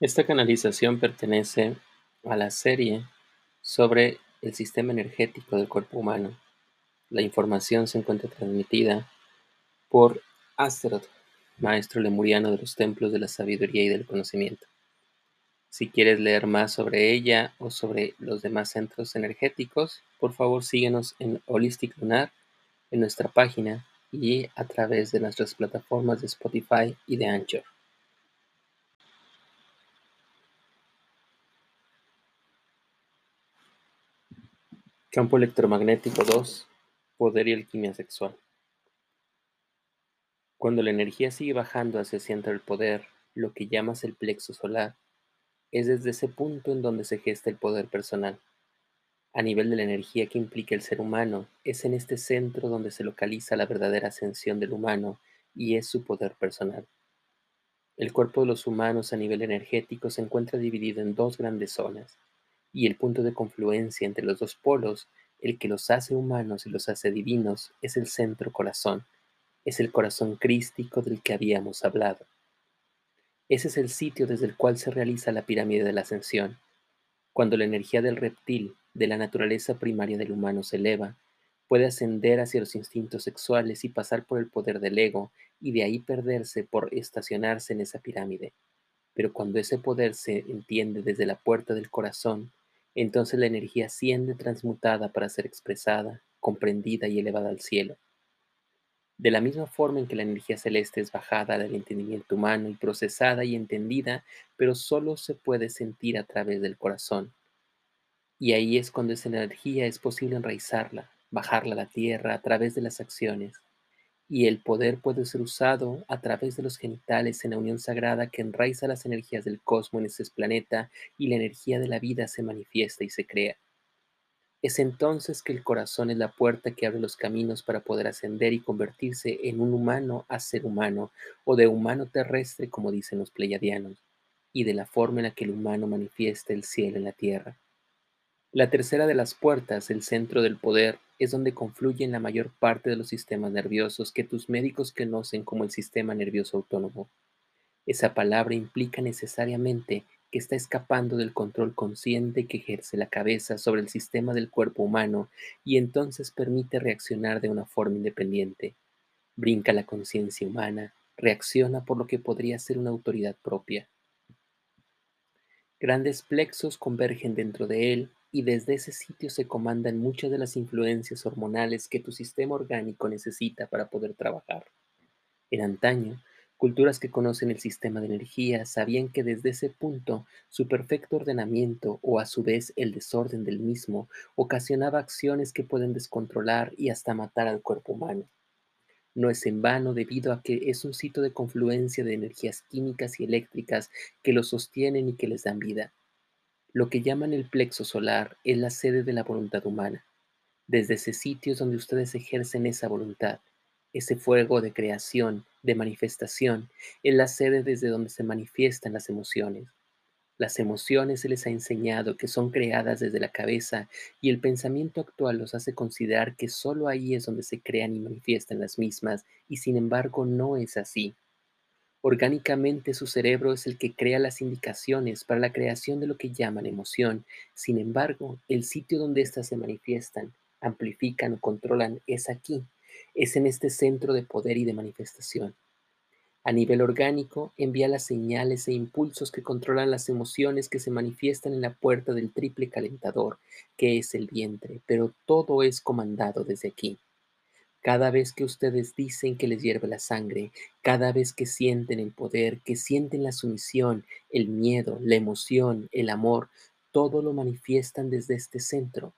Esta canalización pertenece a la serie sobre el sistema energético del cuerpo humano. La información se encuentra transmitida por Astaroth, maestro lemuriano de los templos de la sabiduría y del conocimiento. Si quieres leer más sobre ella o sobre los demás centros energéticos, por favor síguenos en Holistic Lunar, en nuestra página y a través de nuestras plataformas de Spotify y de Anchor. Campo electromagnético 2. Poder y alquimia sexual. Cuando la energía sigue bajando hacia el centro del poder, lo que llamas el plexo solar, es desde ese punto en donde se gesta el poder personal. A nivel de la energía que implica el ser humano, es en este centro donde se localiza la verdadera ascensión del humano y es su poder personal. El cuerpo de los humanos a nivel energético se encuentra dividido en dos grandes zonas, y el punto de confluencia entre los dos polos, el que los hace humanos y los hace divinos, es el centro corazón, es el corazón crístico del que habíamos hablado. Ese es el sitio desde el cual se realiza la pirámide de la ascensión. Cuando la energía del reptil, de la naturaleza primaria del humano se eleva, puede ascender hacia los instintos sexuales y pasar por el poder del ego y de ahí perderse por estacionarse en esa pirámide. Pero cuando ese poder se entiende desde la puerta del corazón, entonces la energía asciende transmutada para ser expresada, comprendida y elevada al cielo. De la misma forma en que la energía celeste es bajada del entendimiento humano y procesada y entendida, pero solo se puede sentir a través del corazón. Y ahí es cuando esa energía es posible enraizarla, bajarla a la tierra a través de las acciones. Y el poder puede ser usado a través de los genitales en la unión sagrada que enraiza las energías del cosmos en este planeta y la energía de la vida se manifiesta y se crea. Es entonces que el corazón es la puerta que abre los caminos para poder ascender y convertirse en un humano a ser humano, o de humano terrestre, como dicen los pleiadianos, y de la forma en la que el humano manifiesta el cielo en la tierra. La tercera de las puertas, el centro del poder, es donde confluyen la mayor parte de los sistemas nerviosos que tus médicos conocen como el sistema nervioso autónomo. Esa palabra implica necesariamente que está escapando del control consciente que ejerce la cabeza sobre el sistema del cuerpo humano y entonces permite reaccionar de una forma independiente. Brinca la conciencia humana, reacciona por lo que podría ser una autoridad propia. Grandes plexos convergen dentro de él y desde ese sitio se comandan muchas de las influencias hormonales que tu sistema orgánico necesita para poder trabajar. En antaño, Culturas que conocen el sistema de energía sabían que desde ese punto su perfecto ordenamiento o a su vez el desorden del mismo ocasionaba acciones que pueden descontrolar y hasta matar al cuerpo humano. No es en vano debido a que es un sitio de confluencia de energías químicas y eléctricas que lo sostienen y que les dan vida. Lo que llaman el plexo solar es la sede de la voluntad humana. Desde ese sitio es donde ustedes ejercen esa voluntad ese fuego de creación, de manifestación, es la sede desde donde se manifiestan las emociones. Las emociones se les ha enseñado que son creadas desde la cabeza y el pensamiento actual los hace considerar que solo ahí es donde se crean y manifiestan las mismas, y sin embargo no es así. Orgánicamente su cerebro es el que crea las indicaciones para la creación de lo que llaman emoción, sin embargo el sitio donde éstas se manifiestan, amplifican o controlan es aquí, es en este centro de poder y de manifestación. A nivel orgánico, envía las señales e impulsos que controlan las emociones que se manifiestan en la puerta del triple calentador, que es el vientre, pero todo es comandado desde aquí. Cada vez que ustedes dicen que les hierve la sangre, cada vez que sienten el poder, que sienten la sumisión, el miedo, la emoción, el amor, todo lo manifiestan desde este centro.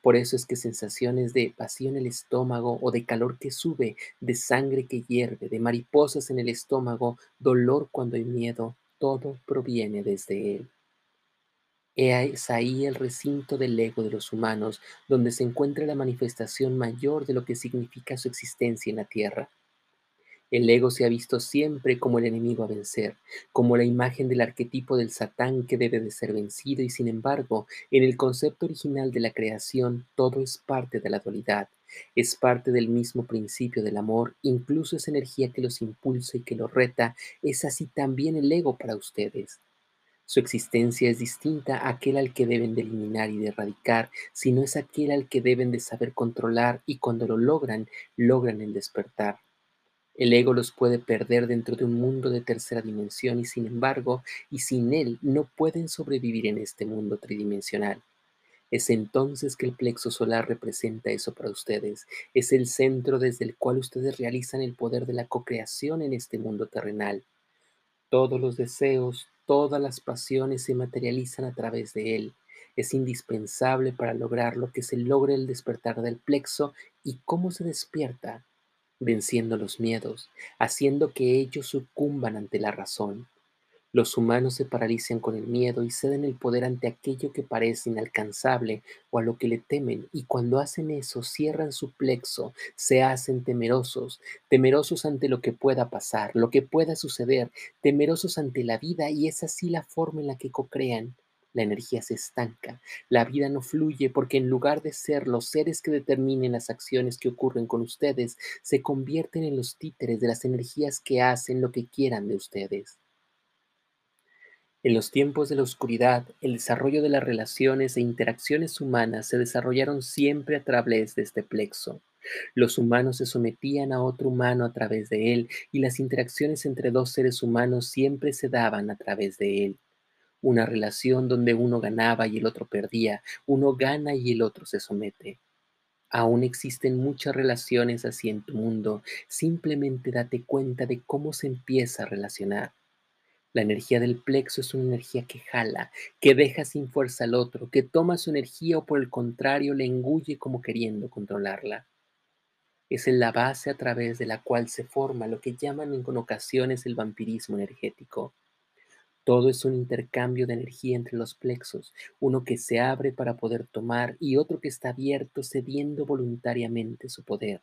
Por eso es que sensaciones de vacío en el estómago o de calor que sube, de sangre que hierve, de mariposas en el estómago, dolor cuando hay miedo, todo proviene desde él. Es ahí el recinto del ego de los humanos, donde se encuentra la manifestación mayor de lo que significa su existencia en la tierra. El ego se ha visto siempre como el enemigo a vencer, como la imagen del arquetipo del Satán que debe de ser vencido y sin embargo, en el concepto original de la creación, todo es parte de la dualidad, es parte del mismo principio del amor, incluso esa energía que los impulsa y que los reta, es así también el ego para ustedes. Su existencia es distinta a aquel al que deben de eliminar y de erradicar, sino es aquel al que deben de saber controlar y cuando lo logran, logran el despertar. El ego los puede perder dentro de un mundo de tercera dimensión y sin embargo, y sin él, no pueden sobrevivir en este mundo tridimensional. Es entonces que el plexo solar representa eso para ustedes. Es el centro desde el cual ustedes realizan el poder de la co-creación en este mundo terrenal. Todos los deseos, todas las pasiones se materializan a través de él. Es indispensable para lograrlo que se logre el despertar del plexo y cómo se despierta, venciendo los miedos, haciendo que ellos sucumban ante la razón. Los humanos se paralizan con el miedo y ceden el poder ante aquello que parece inalcanzable o a lo que le temen, y cuando hacen eso cierran su plexo, se hacen temerosos, temerosos ante lo que pueda pasar, lo que pueda suceder, temerosos ante la vida, y es así la forma en la que co-crean. La energía se estanca, la vida no fluye porque en lugar de ser los seres que determinen las acciones que ocurren con ustedes, se convierten en los títeres de las energías que hacen lo que quieran de ustedes. En los tiempos de la oscuridad, el desarrollo de las relaciones e interacciones humanas se desarrollaron siempre a través de este plexo. Los humanos se sometían a otro humano a través de él y las interacciones entre dos seres humanos siempre se daban a través de él. Una relación donde uno ganaba y el otro perdía, uno gana y el otro se somete. Aún existen muchas relaciones así en tu mundo, simplemente date cuenta de cómo se empieza a relacionar. La energía del plexo es una energía que jala, que deja sin fuerza al otro, que toma su energía o por el contrario le engulle como queriendo controlarla. Es en la base a través de la cual se forma lo que llaman en ocasiones el vampirismo energético. Todo es un intercambio de energía entre los plexos, uno que se abre para poder tomar y otro que está abierto cediendo voluntariamente su poder.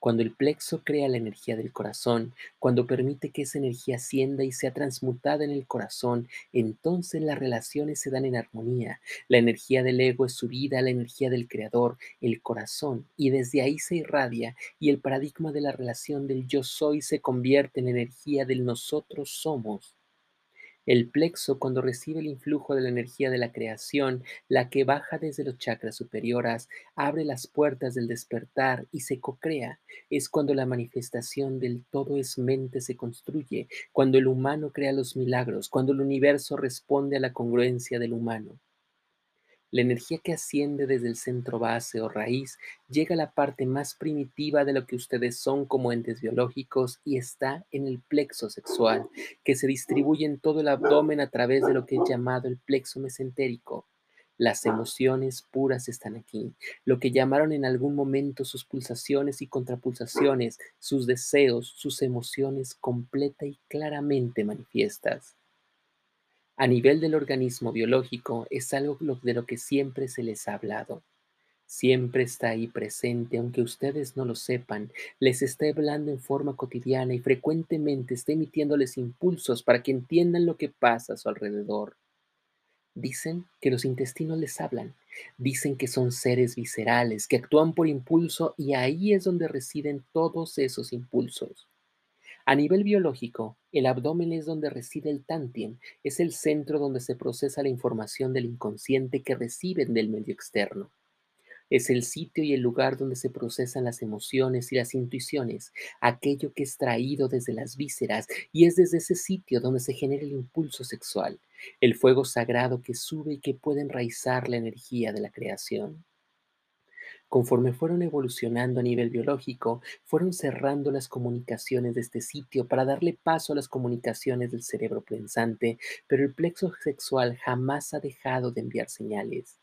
Cuando el plexo crea la energía del corazón, cuando permite que esa energía ascienda y sea transmutada en el corazón, entonces las relaciones se dan en armonía. La energía del ego es subida a la energía del creador, el corazón, y desde ahí se irradia y el paradigma de la relación del yo soy se convierte en energía del nosotros somos. El plexo, cuando recibe el influjo de la energía de la creación, la que baja desde los chakras superiores, abre las puertas del despertar y se cocrea. Es cuando la manifestación del todo es mente se construye, cuando el humano crea los milagros, cuando el universo responde a la congruencia del humano. La energía que asciende desde el centro base o raíz llega a la parte más primitiva de lo que ustedes son como entes biológicos y está en el plexo sexual, que se distribuye en todo el abdomen a través de lo que es llamado el plexo mesentérico. Las emociones puras están aquí, lo que llamaron en algún momento sus pulsaciones y contrapulsaciones, sus deseos, sus emociones completa y claramente manifiestas. A nivel del organismo biológico es algo de lo que siempre se les ha hablado. Siempre está ahí presente, aunque ustedes no lo sepan, les está hablando en forma cotidiana y frecuentemente está emitiéndoles impulsos para que entiendan lo que pasa a su alrededor. Dicen que los intestinos les hablan, dicen que son seres viscerales, que actúan por impulso y ahí es donde residen todos esos impulsos. A nivel biológico, el abdomen es donde reside el tantien, es el centro donde se procesa la información del inconsciente que reciben del medio externo. Es el sitio y el lugar donde se procesan las emociones y las intuiciones, aquello que es traído desde las vísceras, y es desde ese sitio donde se genera el impulso sexual, el fuego sagrado que sube y que puede enraizar la energía de la creación. Conforme fueron evolucionando a nivel biológico, fueron cerrando las comunicaciones de este sitio para darle paso a las comunicaciones del cerebro pensante, pero el plexo sexual jamás ha dejado de enviar señales.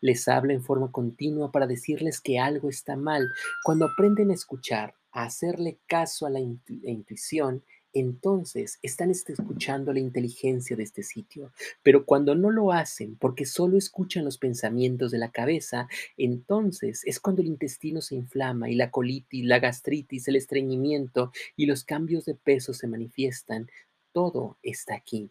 Les habla en forma continua para decirles que algo está mal. Cuando aprenden a escuchar, a hacerle caso a la intuición, entonces están este, escuchando la inteligencia de este sitio. Pero cuando no lo hacen porque solo escuchan los pensamientos de la cabeza, entonces es cuando el intestino se inflama y la colitis, la gastritis, el estreñimiento y los cambios de peso se manifiestan. Todo está aquí.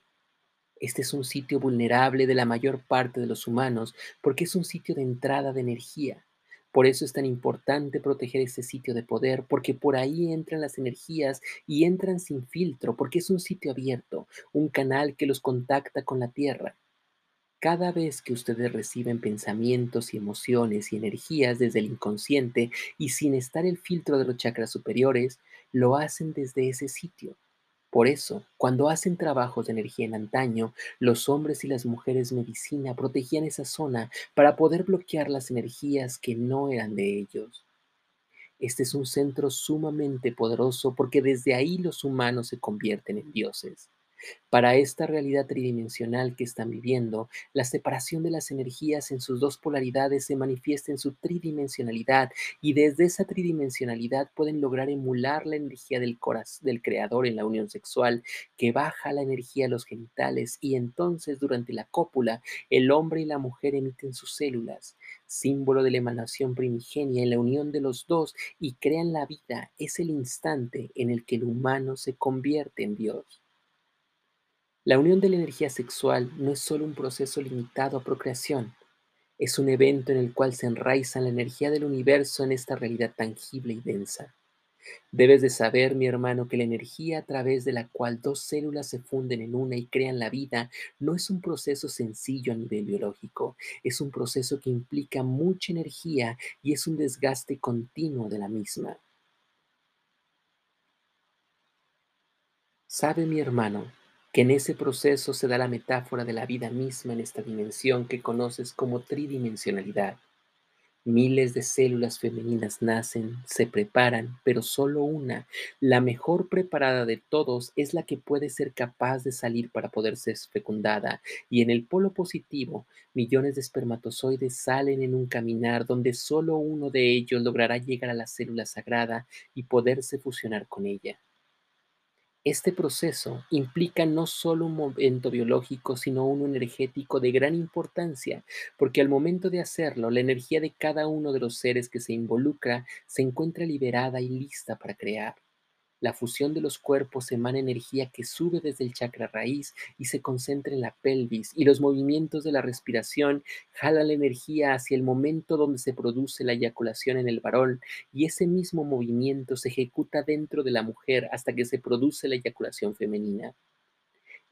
Este es un sitio vulnerable de la mayor parte de los humanos porque es un sitio de entrada de energía Por eso es tan importante proteger ese sitio de poder, porque por ahí entran las energías y entran sin filtro, porque es un sitio abierto, un canal que los contacta con la tierra. Cada vez que ustedes reciben pensamientos y emociones y energías desde el inconsciente y sin estar el filtro de los chakras superiores, lo hacen desde ese sitio. Por eso, cuando hacen trabajos de energía en antaño, los hombres y las mujeres medicina protegían esa zona para poder bloquear las energías que no eran de ellos. Este es un centro sumamente poderoso porque desde ahí los humanos se convierten en dioses. Para esta realidad tridimensional que están viviendo, la separación de las energías en sus dos polaridades se manifiesta en su tridimensionalidad y desde esa tridimensionalidad pueden lograr emular la energía del, del creador en la unión sexual que baja la energía a los genitales y entonces durante la cópula el hombre y la mujer emiten sus células, símbolo de la emanación primigenia en la unión de los dos y crean la vida. Es el instante en el que el humano se convierte en Dios. La unión de la energía sexual no es solo un proceso limitado a procreación, es un evento en el cual se enraiza la energía del universo en esta realidad tangible y densa. Debes de saber, mi hermano, que la energía a través de la cual dos células se funden en una y crean la vida no es un proceso sencillo a nivel biológico, es un proceso que implica mucha energía y es un desgaste continuo de la misma. Sabe mi hermano que en ese proceso se da la metáfora de la vida misma en esta dimensión que conoces como tridimensionalidad. Miles de células femeninas nacen, se preparan, pero solo una, la mejor preparada de todos, es la que puede ser capaz de salir para poder ser fecundada. Y en el polo positivo, millones de espermatozoides salen en un caminar donde solo uno de ellos logrará llegar a la célula sagrada y poderse fusionar con ella. Este proceso implica no solo un momento biológico, sino uno energético de gran importancia, porque al momento de hacerlo, la energía de cada uno de los seres que se involucra se encuentra liberada y lista para crear. La fusión de los cuerpos emana energía que sube desde el chakra raíz y se concentra en la pelvis, y los movimientos de la respiración jalan la energía hacia el momento donde se produce la eyaculación en el varón, y ese mismo movimiento se ejecuta dentro de la mujer hasta que se produce la eyaculación femenina.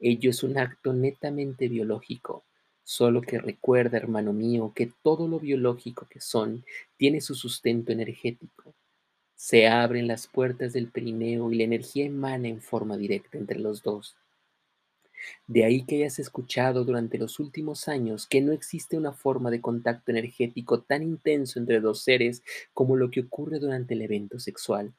Ello es un acto netamente biológico, solo que recuerda, hermano mío, que todo lo biológico que son tiene su sustento energético. Se abren las puertas del perineo y la energía emana en forma directa entre los dos. De ahí que hayas escuchado durante los últimos años que no existe una forma de contacto energético tan intenso entre dos seres como lo que ocurre durante el evento sexual.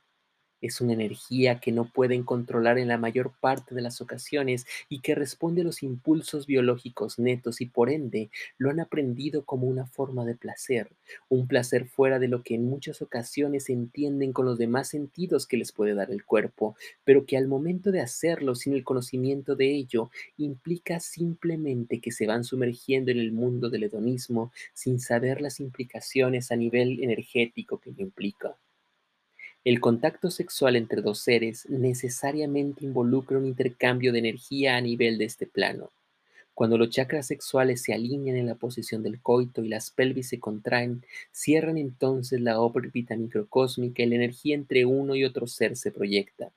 Es una energía que no pueden controlar en la mayor parte de las ocasiones y que responde a los impulsos biológicos netos y por ende lo han aprendido como una forma de placer, un placer fuera de lo que en muchas ocasiones entienden con los demás sentidos que les puede dar el cuerpo, pero que al momento de hacerlo sin el conocimiento de ello implica simplemente que se van sumergiendo en el mundo del hedonismo sin saber las implicaciones a nivel energético que lo implica. El contacto sexual entre dos seres necesariamente involucra un intercambio de energía a nivel de este plano. Cuando los chakras sexuales se alinean en la posición del coito y las pelvis se contraen, cierran entonces la órbita microcósmica y la energía entre uno y otro ser se proyecta.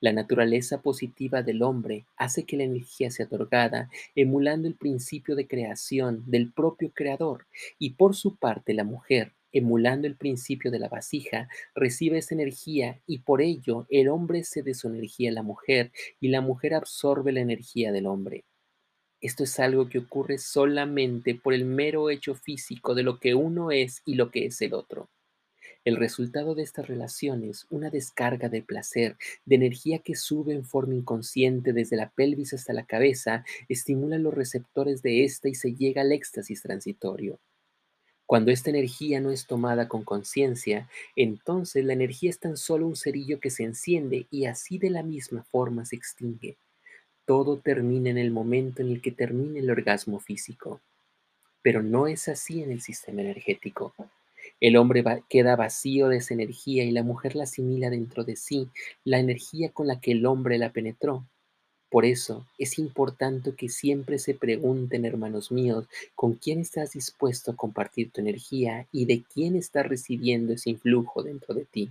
La naturaleza positiva del hombre hace que la energía sea otorgada, emulando el principio de creación del propio creador, y por su parte la mujer, emulando el principio de la vasija, recibe esa energía y por ello el hombre cede su energía a la mujer y la mujer absorbe la energía del hombre. Esto es algo que ocurre solamente por el mero hecho físico de lo que uno es y lo que es el otro. El resultado de estas relaciones, una descarga de placer, de energía que sube en forma inconsciente desde la pelvis hasta la cabeza, estimula los receptores de esta y se llega al éxtasis transitorio. Cuando esta energía no es tomada con conciencia, entonces la energía es tan solo un cerillo que se enciende y así de la misma forma se extingue. Todo termina en el momento en el que termina el orgasmo físico. Pero no es así en el sistema energético. El hombre queda vacío de esa energía y la mujer la asimila dentro de sí, la energía con la que el hombre la penetró. Por eso es importante que siempre se pregunten, hermanos míos, con quién estás dispuesto a compartir tu energía y de quién estás recibiendo ese influjo dentro de ti.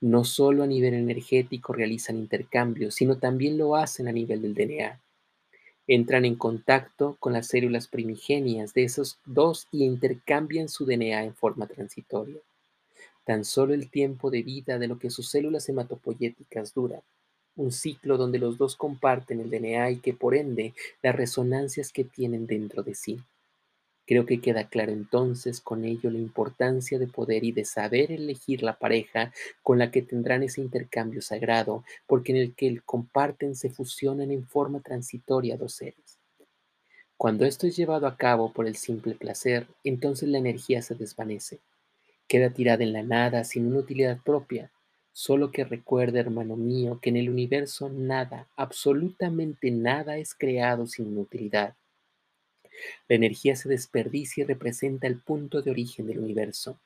No solo a nivel energético realizan intercambios, sino también lo hacen a nivel del DNA. Entran en contacto con las células primigenias de esos dos y intercambian su DNA en forma transitoria. Tan solo el tiempo de vida de lo que sus células hematopoyéticas dura un ciclo donde los dos comparten el DNA y que por ende las resonancias que tienen dentro de sí. Creo que queda claro entonces con ello la importancia de poder y de saber elegir la pareja con la que tendrán ese intercambio sagrado, porque en el que comparten se fusionan en forma transitoria dos seres. Cuando esto es llevado a cabo por el simple placer, entonces la energía se desvanece, queda tirada en la nada sin una utilidad propia, Solo que recuerda, hermano mío, que en el universo nada, absolutamente nada es creado sin utilidad. La energía se desperdicia y representa el punto de origen del universo.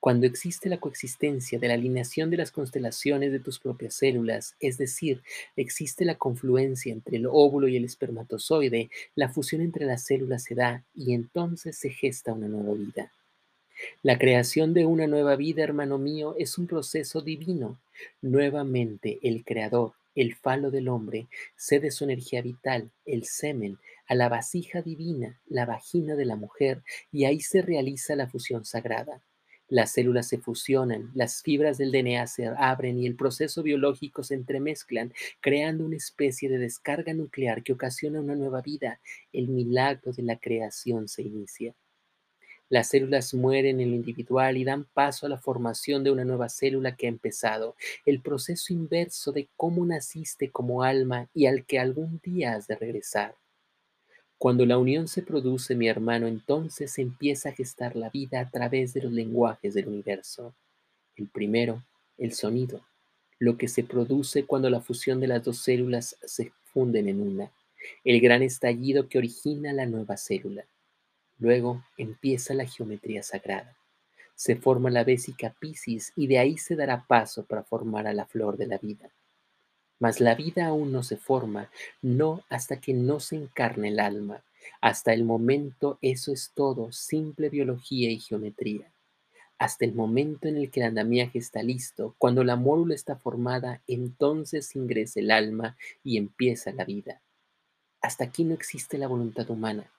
Cuando existe la coexistencia de la alineación de las constelaciones de tus propias células, es decir, existe la confluencia entre el óvulo y el espermatozoide, la fusión entre las células se da y entonces se gesta una nueva vida. La creación de una nueva vida, hermano mío, es un proceso divino. Nuevamente el Creador, el falo del hombre, cede su energía vital, el semen, a la vasija divina, la vagina de la mujer, y ahí se realiza la fusión sagrada. Las células se fusionan, las fibras del DNA se abren y el proceso biológico se entremezclan, creando una especie de descarga nuclear que ocasiona una nueva vida. El milagro de la creación se inicia. Las células mueren en lo individual y dan paso a la formación de una nueva célula que ha empezado, el proceso inverso de cómo naciste como alma y al que algún día has de regresar. Cuando la unión se produce, mi hermano, entonces empieza a gestar la vida a través de los lenguajes del universo. El primero, el sonido, lo que se produce cuando la fusión de las dos células se funden en una, el gran estallido que origina la nueva célula. Luego empieza la geometría sagrada. Se forma la vésica Piscis y de ahí se dará paso para formar a la flor de la vida. Mas la vida aún no se forma, no hasta que no se encarne el alma. Hasta el momento eso es todo, simple biología y geometría. Hasta el momento en el que el andamiaje está listo, cuando la mórula está formada, entonces ingresa el alma y empieza la vida. Hasta aquí no existe la voluntad humana.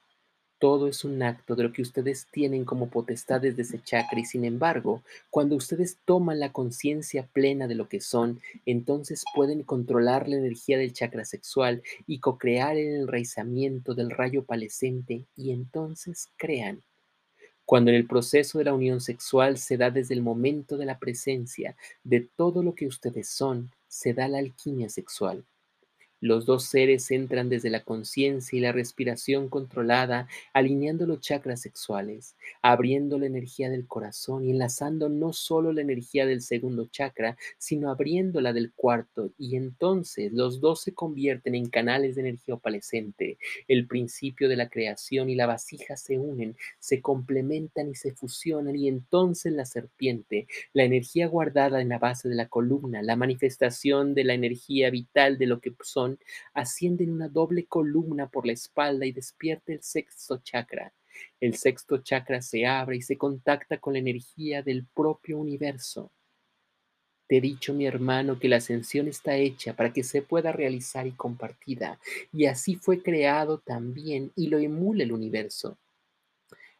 Todo es un acto de lo que ustedes tienen como potestades de ese chakra y sin embargo, cuando ustedes toman la conciencia plena de lo que son, entonces pueden controlar la energía del chakra sexual y co-crear el enraizamiento del rayo palescente y entonces crean. Cuando en el proceso de la unión sexual se da desde el momento de la presencia de todo lo que ustedes son, se da la alquimia sexual. Los dos seres entran desde la conciencia y la respiración controlada, alineando los chakras sexuales, abriendo la energía del corazón y enlazando no solo la energía del segundo chakra, sino abriéndola del cuarto, y entonces los dos se convierten en canales de energía opalescente. El principio de la creación y la vasija se unen, se complementan y se fusionan, y entonces la serpiente, la energía guardada en la base de la columna, la manifestación de la energía vital de lo que son, asciende en una doble columna por la espalda y despierta el sexto chakra. El sexto chakra se abre y se contacta con la energía del propio universo. Te he dicho, mi hermano, que la ascensión está hecha para que se pueda realizar y compartida, y así fue creado también y lo emula el universo.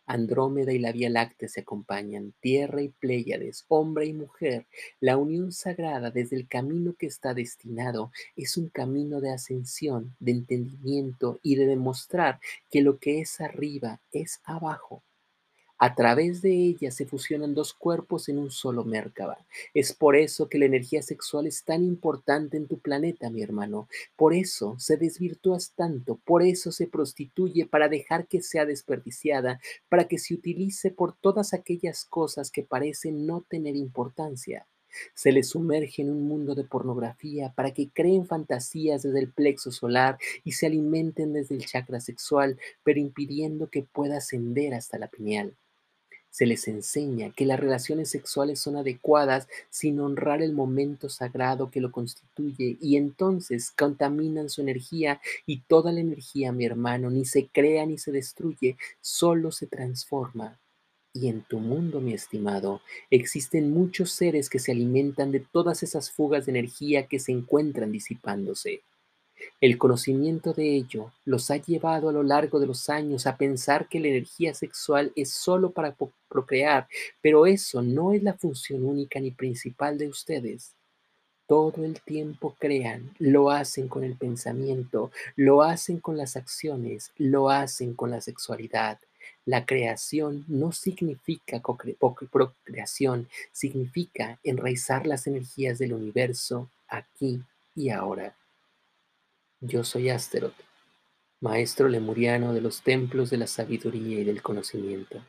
Andrómeda y la Vía Láctea se acompañan, Tierra y Pléyades, hombre y mujer. La unión sagrada desde el camino que está destinado es un camino de ascensión, de entendimiento y de demostrar que lo que es arriba es abajo. A través de ella se fusionan dos cuerpos en un solo Merkaba. Es por eso que la energía sexual es tan importante en tu planeta, mi hermano. Por eso se desvirtúas tanto, por eso se prostituye para dejar que sea desperdiciada, para que se utilice por todas aquellas cosas que parecen no tener importancia. Se les sumerge en un mundo de pornografía para que creen fantasías desde el plexo solar y se alimenten desde el chakra sexual, pero impidiendo que pueda ascender hasta la pineal. Se les enseña que las relaciones sexuales son adecuadas sin honrar el momento sagrado que lo constituye y entonces contaminan su energía y toda la energía, mi hermano, ni se crea ni se destruye, solo se transforma. Y en tu mundo, mi estimado, existen muchos seres que se alimentan de todas esas fugas de energía que se encuentran disipándose. El conocimiento de ello los ha llevado a lo largo de los años a pensar que la energía sexual es solo para procrear, pero eso no es la función única ni principal de ustedes. Todo el tiempo crean, lo hacen con el pensamiento, lo hacen con las acciones, lo hacen con la sexualidad. La creación no significa procreación, significa enraizar las energías del universo aquí y ahora. Yo soy Asteroth, maestro lemuriano de los templos de la sabiduría y del conocimiento.